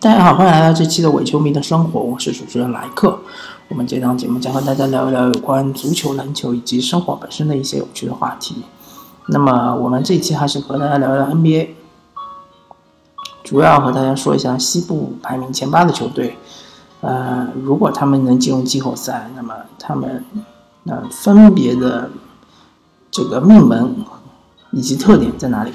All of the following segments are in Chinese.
大家好，欢迎来到这期的伪球迷的生活，我是主持人莱克。我们这档节目将和大家聊一聊有关足球、篮球以及生活本身的一些有趣的话题。那么，我们这期还是和大家聊聊 NBA，主要和大家说一下西部排名前八的球队。呃，如果他们能进入季后赛，那么他们呃分别的这个命门以及特点在哪里？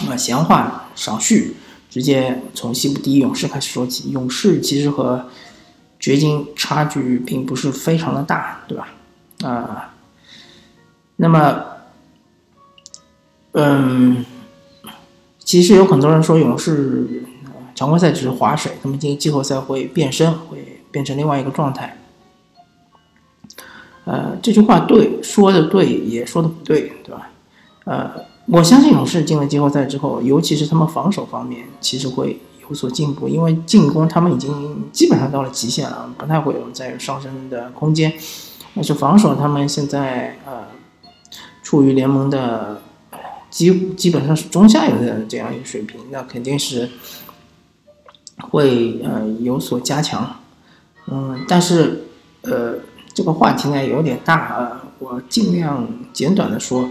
那么闲话少叙。直接从西部第一勇士开始说起。勇士其实和掘金差距并不是非常的大，对吧？啊，那么，嗯，其实有很多人说勇士常规赛只是划水，他们进季后赛会变身，会变成另外一个状态。呃，这句话对，说的对，也说的不对，对吧？呃。我相信勇士进了季后赛之后，尤其是他们防守方面，其实会有所进步。因为进攻他们已经基本上到了极限了，不太会有再上升的空间。但是防守，他们现在呃处于联盟的基基本上是中下游的这样一个水平，那肯定是会呃有所加强。嗯，但是呃这个话题呢有点大啊，我尽量简短的说。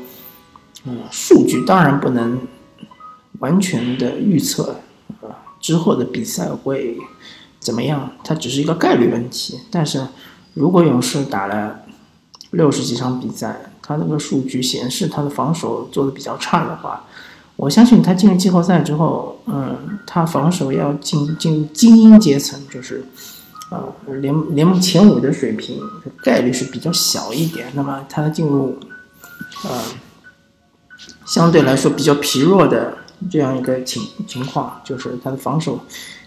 数据当然不能完全的预测啊，之后的比赛会怎么样？它只是一个概率问题。但是如果勇士打了六十几场比赛，他那个数据显示他的防守做的比较差的话，我相信他进入季后赛之后，嗯，他防守要进进入精英阶层，就是啊联联盟前五的水平，概率是比较小一点。那么他进入呃。相对来说比较疲弱的这样一个情情况，就是他的防守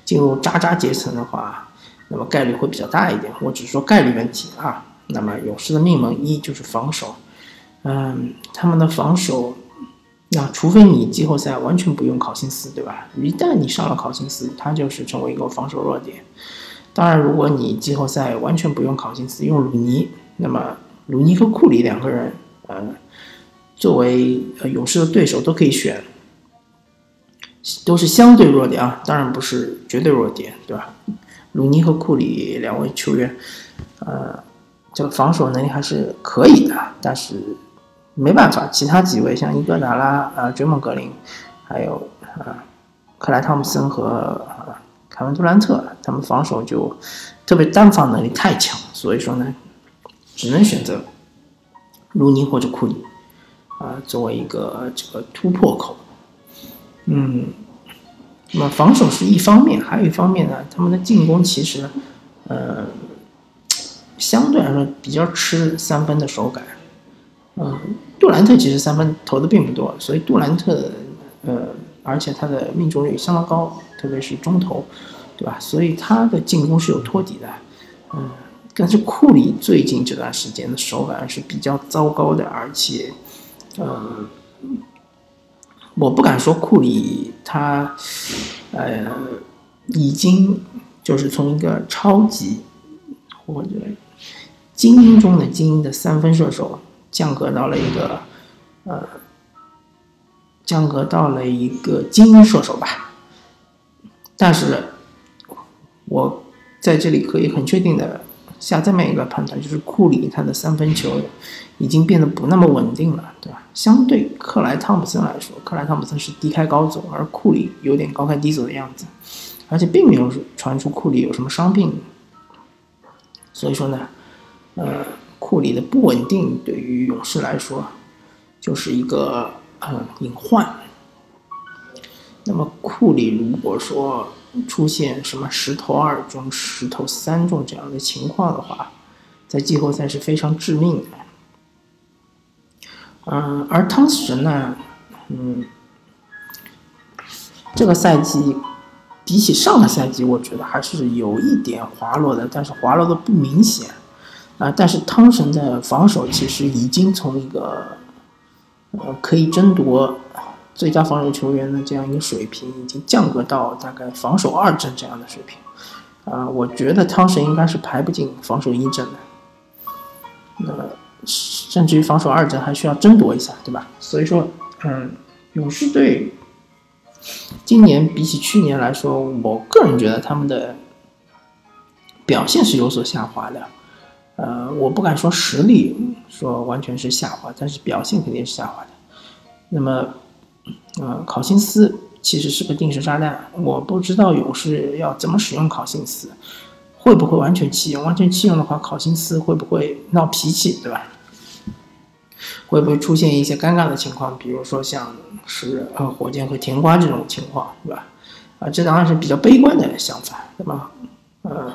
进入渣渣阶层的话，那么概率会比较大一点。我只说概率问题啊。那么勇士的命门一就是防守，嗯，他们的防守，那除非你季后赛完全不用考辛斯，对吧？一旦你上了考辛斯，他就是成为一个防守弱点。当然，如果你季后赛完全不用考辛斯，用鲁尼，那么鲁尼和库里两个人，呃。作为呃勇士的对手都可以选，都是相对弱点啊，当然不是绝对弱点，对吧？鲁尼和库里两位球员，呃，这个防守能力还是可以的，但是没办法，其他几位像伊戈达拉、啊追梦格林，还有啊克莱汤普森和凯文杜兰特，他们防守就特别单防能力太强，所以说呢，只能选择鲁尼或者库里。啊，作为一个这个突破口，嗯，那么防守是一方面，还有一方面呢，他们的进攻其实，呃，相对来说比较吃三分的手感。嗯，杜兰特其实三分投的并不多，所以杜兰特，呃，而且他的命中率相当高，特别是中投，对吧？所以他的进攻是有托底的。嗯，但是库里最近这段时间的手感是比较糟糕的，而且。嗯，我不敢说库里他，呃，已经就是从一个超级或者精英中的精英的三分射手降格到了一个呃，降格到了一个精英射手吧。但是，我在这里可以很确定的。下这么一个判断，就是库里他的三分球已经变得不那么稳定了，对吧？相对克莱汤普森来说，克莱汤普森是低开高走，而库里有点高开低走的样子，而且并没有传出库里有什么伤病，所以说呢，呃，库里的不稳定对于勇士来说就是一个呃隐患。那么库里如果说，出现什么十投二中、十投三中这样的情况的话，在季后赛是非常致命的。嗯，而汤神呢，嗯，这个赛季比起上个赛季，我觉得还是有一点滑落的，但是滑落的不明显。啊，但是汤神的防守其实已经从一个呃可以争夺。最佳防守球员的这样一个水平，已经降格到大概防守二阵这样的水平，啊，我觉得汤神应该是排不进防守一阵的，那甚至于防守二阵还需要争夺一下，对吧？所以说，嗯，勇士队今年比起去年来说，我个人觉得他们的表现是有所下滑的。呃，我不敢说实力说完全是下滑，但是表现肯定是下滑的。那么，呃，考辛斯其实是个定时炸弹，我不知道勇士要怎么使用考辛斯，会不会完全弃用？完全弃用的话，考辛斯会不会闹脾气，对吧？会不会出现一些尴尬的情况？比如说像是呃火箭和甜瓜这种情况，对吧？啊，这当然是比较悲观的想法，对吧？呃，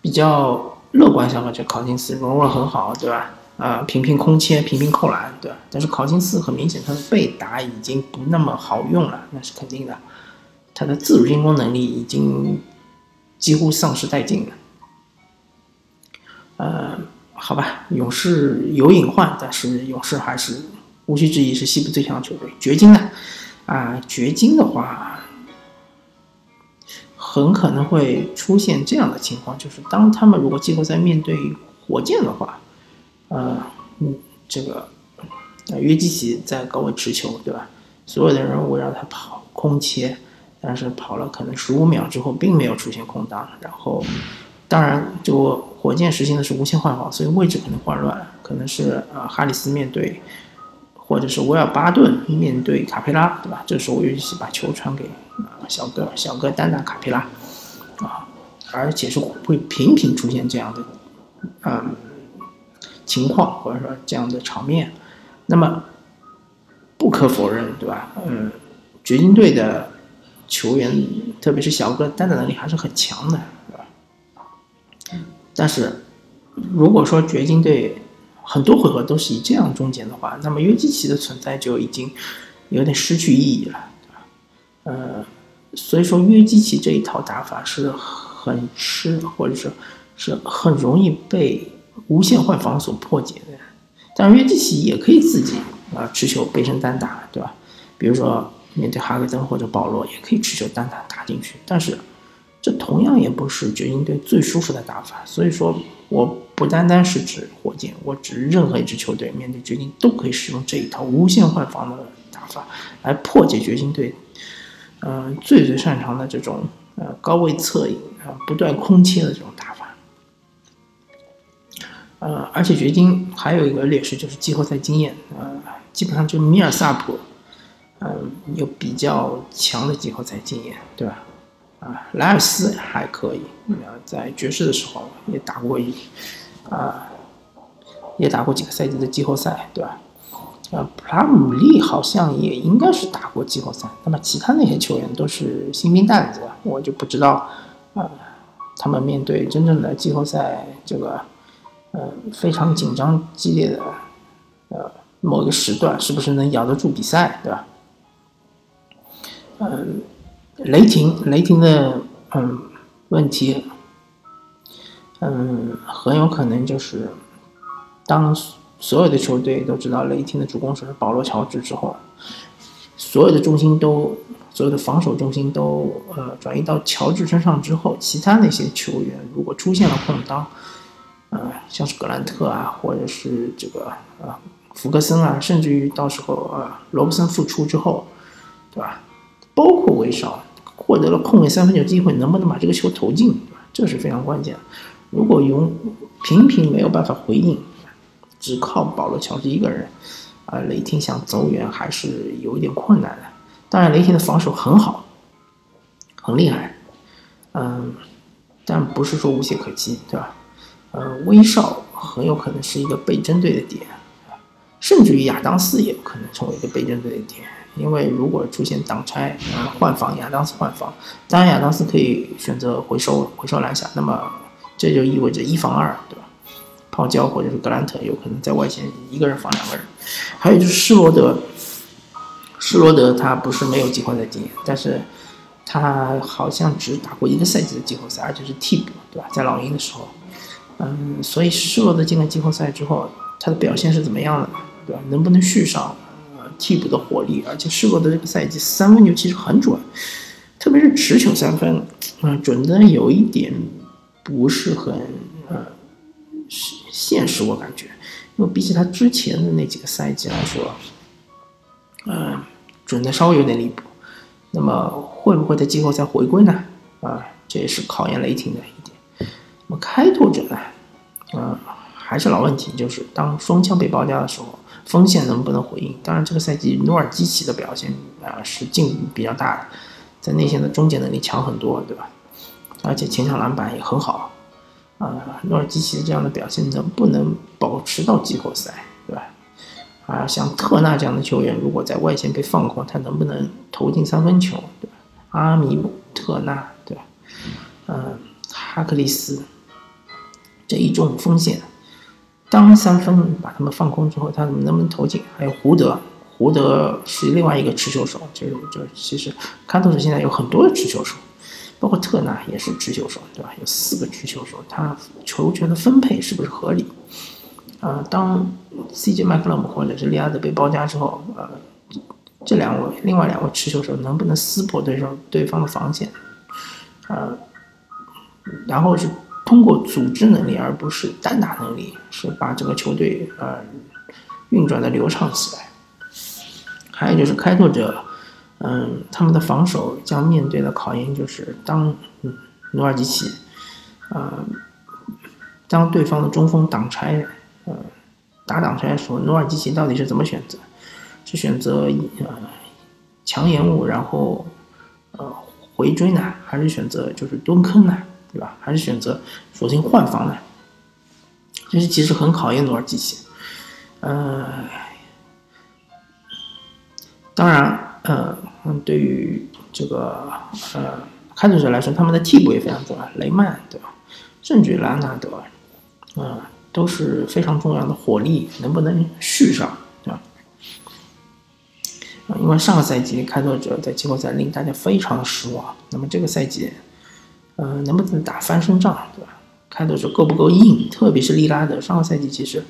比较。乐观想法，就考辛斯融入很好，对吧？啊，频频空切，频频扣篮，对吧？但是考辛斯很明显，他的背打已经不那么好用了，那是肯定的。他的自主进攻能力已经几乎丧失殆尽了。呃，好吧，勇士有隐患，但是勇士还是无需质疑是西部最强的球队。掘金呢？啊，掘金的话。很可能会出现这样的情况，就是当他们如果季后赛面对火箭的话，呃，嗯，这个约基奇在高位持球，对吧？所有的人围绕他跑空切，但是跑了可能十五秒之后，并没有出现空档。然后，当然，就火箭实行的是无限换防，所以位置可能混乱，可能是呃哈里斯面对，或者是威尔巴顿面对卡佩拉，对吧？这时候约基奇把球传给。小哥，小哥单打卡佩拉，啊，而且是会频频出现这样的，嗯，情况或者说这样的场面。那么，不可否认，对吧？嗯，掘金队的球员，特别是小哥单打能力还是很强的，对吧？但是，如果说掘金队很多回合都是以这样终结的话，那么约基奇的存在就已经有点失去意义了，对吧？呃。所以说约基奇这一套打法是很吃，或者说是很容易被无限换防所破解的。但是约基奇也可以自己啊持球背身单打，对吧？比如说面对哈格登或者保罗，也可以持球单打打进去。但是这同样也不是掘金队最舒服的打法。所以说我不单单是指火箭，我指任何一支球队面对掘金都可以使用这一套无限换防的打法来破解掘金队。嗯，最最擅长的这种呃高位策应啊，不断空切的这种打法，呃，而且掘金还有一个劣势就是季后赛经验，呃，基本上就米尔萨普，嗯，有比较强的季后赛经验，对吧？啊，莱尔斯还可以，在爵士的时候也打过一，啊，也打过几个赛季的季后赛，对吧？呃，普拉姆利好像也应该是打过季后赛。那么其他那些球员都是新兵蛋子，我就不知道，呃，他们面对真正的季后赛这个，呃，非常紧张激烈的，呃，某个时段是不是能咬得住比赛，对吧？嗯，雷霆，雷霆的嗯问题，嗯，很有可能就是当。所有的球队都知道雷霆的主攻手是保罗·乔治之后，所有的重心都，所有的防守重心都呃转移到乔治身上之后，其他那些球员如果出现了空当，像是格兰特啊，或者是这个啊福格森啊，甚至于到时候啊罗布森复出之后，对吧？包括威少获得了空位三分球机会，能不能把这个球投进，这是非常关键。如果用频频没有办法回应。只靠保罗·乔治一个人，啊，雷霆想走远还是有一点困难的。当然，雷霆的防守很好，很厉害，嗯，但不是说无懈可击，对吧？呃，威少很有可能是一个被针对的点，甚至于亚当斯也有可能成为一个被针对的点，因为如果出现挡拆、呃换防，亚当斯换防，当然亚当斯可以选择回收回收篮下，那么这就意味着一防二，对吧？泡椒或者是格兰特有可能在外线一个人防两个人，还有就是施罗德，施罗德他不是没有季后赛经验，但是他好像只打过一个赛季的季后赛，而且是替补，对吧？在老鹰的时候，嗯，所以施罗德进了季后赛之后，他的表现是怎么样的，对吧？能不能续上呃替补的火力？而且施罗德这个赛季三分球其实很准，特别是持球三分，嗯，准的有一点不是很呃。现实，我感觉，因为比起他之前的那几个赛季来说，嗯，准的稍微有点离谱。那么会不会在季后赛回归呢？啊，这也是考验雷霆的一点。那么开拓者呢？嗯，还是老问题，就是当双枪被包夹的时候，锋线能不能回应？当然，这个赛季努尔基奇的表现啊是进步比较大的，在内线的终结能力强很多，对吧？而且前场篮板也很好。啊，努尔基奇这样的表现能不能保持到季后赛，对吧？啊，像特纳这样的球员，如果在外线被放空，他能不能投进三分球，对吧？阿米姆特纳，对吧？嗯，哈克利斯这一种风险，当三分把他们放空之后，他们能不能投进？还有胡德，胡德是另外一个持球手，就是就其实看透是现在有很多的持球手。包括特纳也是持球手，对吧？有四个持球手，他球权的分配是不是合理？啊，当 CJ 麦克勒姆或者是利亚德被包夹之后，呃，这两位另外两位持球手能不能撕破对手对方的防线？呃，然后是通过组织能力而不是单打能力，是把整个球队呃运转的流畅起来。还有就是开拓者。嗯，他们的防守将面对的考验就是，当努尔基奇，呃，当对方的中锋挡拆，呃，打挡拆的时候，努尔基奇到底是怎么选择？是选择呃强延误，然后呃回追呢，还是选择就是蹲坑呢？对吧？还是选择索性换防呢？这是其实很考验努尔基奇。呃，当然。嗯，对于这个呃开拓者来说，他们的替补也非常重要，雷曼对吧？甚至兰纳德，嗯，都是非常重要的火力，能不能续上对吧？因为上个赛季开拓者在季后赛令大家非常的失望，那么这个赛季，嗯，能不能打翻身仗对吧？开的是够不够硬？特别是利拉德，上个赛季其实。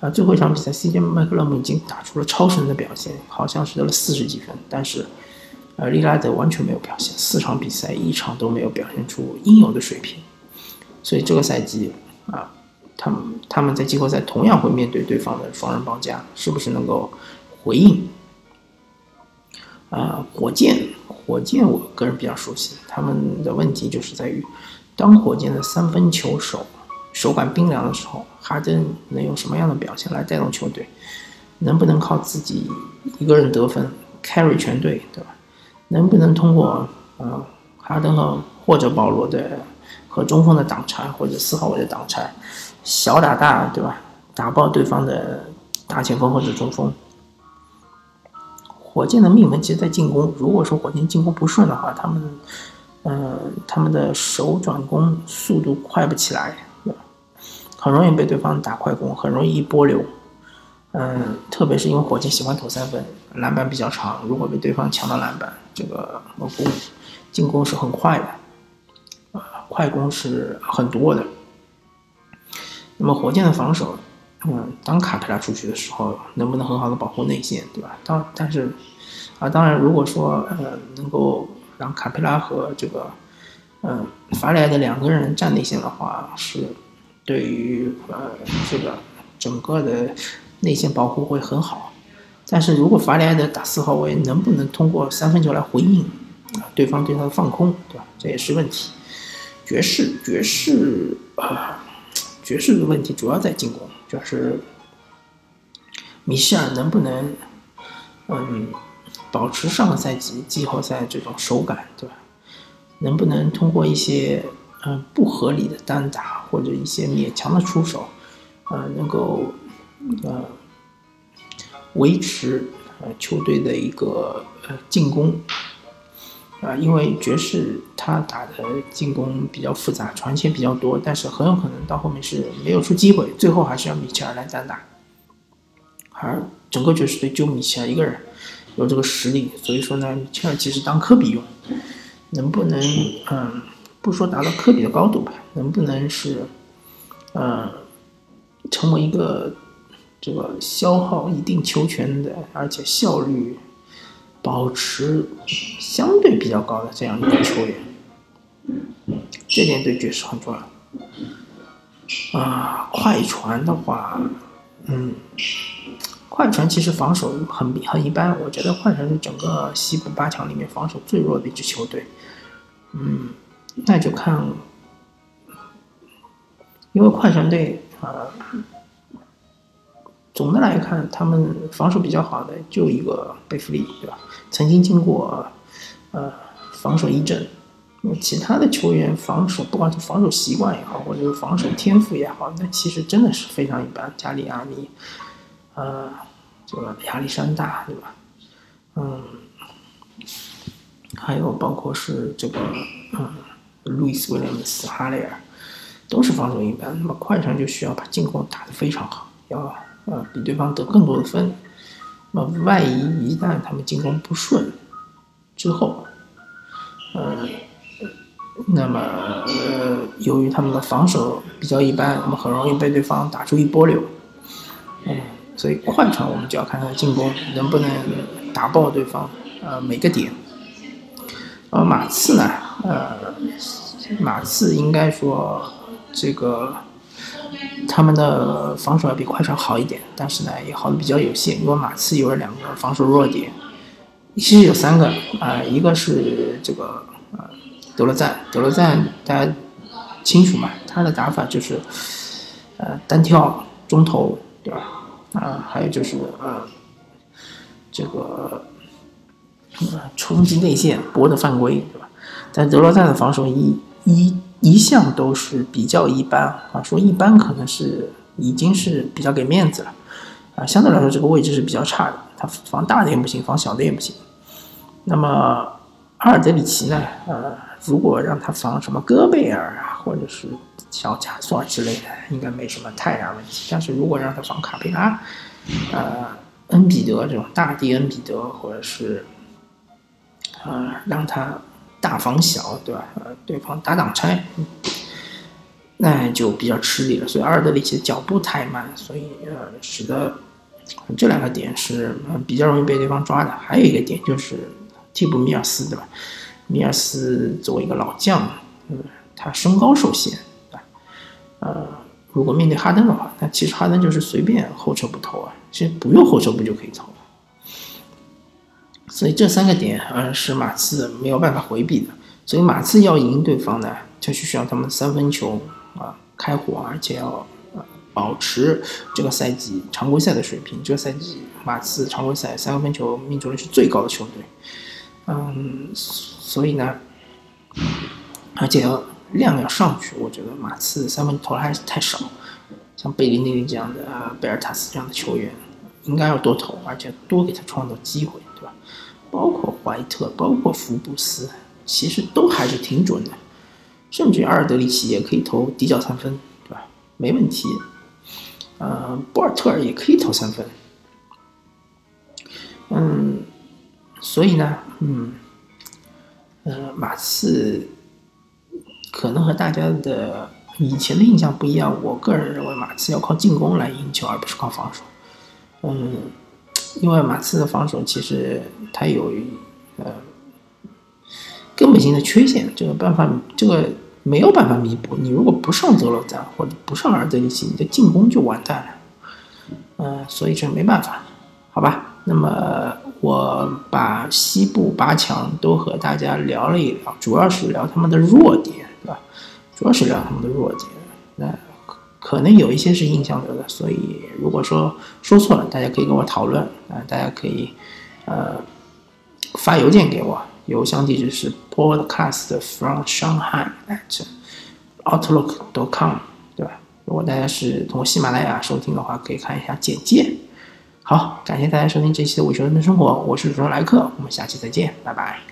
啊，最后一场比赛，CJ 麦克勒姆已经打出了超神的表现，好像是得了四十几分，但是，呃，利拉德完全没有表现，四场比赛一场都没有表现出应有的水平，所以这个赛季啊，他们他们在季后赛同样会面对对方的双人包夹，是不是能够回应？啊，火箭，火箭，我个人比较熟悉，他们的问题就是在于，当火箭的三分球手。手感冰凉的时候，哈登能用什么样的表现来带动球队？能不能靠自己一个人得分 carry 全队，对吧？能不能通过呃哈登和或者保罗的和中锋的挡拆，或者四号位的挡拆，小打大，对吧？打爆对方的大前锋或者中锋。火箭的命门其实在进攻，如果说火箭进攻不顺的话，他们嗯他们的手转攻速度快不起来。很容易被对方打快攻，很容易一波流。嗯，特别是因为火箭喜欢投三分，篮板比较长，如果被对方抢到篮板，这个攻进攻是很快的，啊，快攻是很多的。那么火箭的防守，嗯，当卡佩拉出去的时候，能不能很好的保护内线，对吧？当但是，啊，当然，如果说呃能够让卡佩拉和这个嗯法里埃的两个人站内线的话，是。对于呃这个整个的内线保护会很好，但是如果法里埃德打四号位，能不能通过三分球来回应啊对方对他的放空，对吧？这也是问题。爵士爵士啊，爵士的问题主要在进攻，就是米歇尔能不能嗯保持上个赛季季后赛这种手感，对吧？能不能通过一些嗯不合理的单打？或者一些勉强的出手，呃，能够呃维持呃球队的一个呃进攻，啊，因为爵士他打的进攻比较复杂，传切比较多，但是很有可能到后面是没有出机会，最后还是要米切尔来单打，而整个爵士队就米切尔一个人有这个实力，所以说呢，米切尔其实当科比用，能不能嗯？不说达到科比的高度吧，能不能是，呃，成为一个这个消耗一定球权的，而且效率保持相对比较高的这样一个球员，这点对爵士很重要。啊，快船的话，嗯，快船其实防守很很一般，我觉得快船是整个西部八强里面防守最弱的一支球队。嗯，那就看，因为快船队啊，总的来看，他们防守比较好的就一个贝弗利，对吧？曾经经过呃防守一阵。其他的球员防守，不管是防守习惯也好，或者是防守天赋也好，那其实真的是非常一般。加里亚尼，呃，这个亚历山大，对吧？嗯，还有包括是这个，嗯，路易斯威廉姆斯、哈雷尔，都是防守一般。那么快船就需要把进攻打得非常好，要呃比对方得更多的分。那么万一一旦他们进攻不顺之后，呃。那么，呃，由于他们的防守比较一般，那么很容易被对方打出一波流。嗯，所以快船我们就要看他的进攻能不能打爆对方，呃，每个点。而马刺呢，呃，马刺应该说这个他们的防守要比快船好一点，但是呢也好的比较有限，因为马刺有了两个防守弱点，其实有三个啊，一个是这个呃。德罗赞，德罗赞，大家清楚嘛？他的打法就是，呃，单挑中投，对吧？啊，还有就是呃，这个冲击内线，博的犯规，对吧？但德罗赞的防守一一一向都是比较一般啊，说一般可能是已经是比较给面子了啊，相对来说这个位置是比较差的，他防大的也不行，防小的也不行。那么阿尔德里奇呢？呃。如果让他防什么戈贝尔啊，或者是小加索尔之类的，应该没什么太大问题。但是如果让他防卡佩拉，呃，恩比德这种大帝恩比德，或者是，呃，让他大防小，对吧？呃，对方打挡拆，那就比较吃力了。所以阿尔德里奇的脚步太慢，所以呃，使得这两个点是比较容易被对方抓的。还有一个点就是替补米尔斯，对吧？米尔斯作为一个老将，嗯，他身高受限，对吧？呃，如果面对哈登的话，那其实哈登就是随便后撤步投啊，其实不用后撤步就可以投。所以这三个点，呃，是马刺没有办法回避的。所以马刺要赢对方呢，就是需要他们三分球啊开火，而且要呃保持这个赛季常规赛的水平。这个赛季马刺常规赛三分球命中率是最高的球队，嗯。所以呢，而且要量要上去，我觉得马刺三分投还是太少，像贝林内利这样的、贝尔塔斯这样的球员，应该要多投，而且多给他创造机会，对吧？包括怀特，包括福布斯，其实都还是挺准的，甚至阿尔德里奇也可以投底角三分，对吧？没问题。呃，博尔特尔也可以投三分。嗯，所以呢，嗯。呃，马刺可能和大家的以前的印象不一样。我个人认为，马刺要靠进攻来赢球，而不是靠防守。嗯，因为马刺的防守其实它有呃根本性的缺陷，这个办法这个没有办法弥补。你如果不上德罗赞或者不上尔德里奇，你的进攻就完蛋了。嗯，所以这没办法，好吧？那么。我把西部八强都和大家聊了一聊，主要是聊他们的弱点，对吧？主要是聊他们的弱点。那可能有一些是印象流的，所以如果说说错了，大家可以跟我讨论啊，大家可以呃发邮件给我，邮箱地址是 podcast from Shanghai at outlook dot com，对吧？如果大家是通过喜马拉雅收听的话，可以看一下简介。好，感谢大家收听这期的《伪球人的生活》，我是主持人莱克，我们下期再见，拜拜。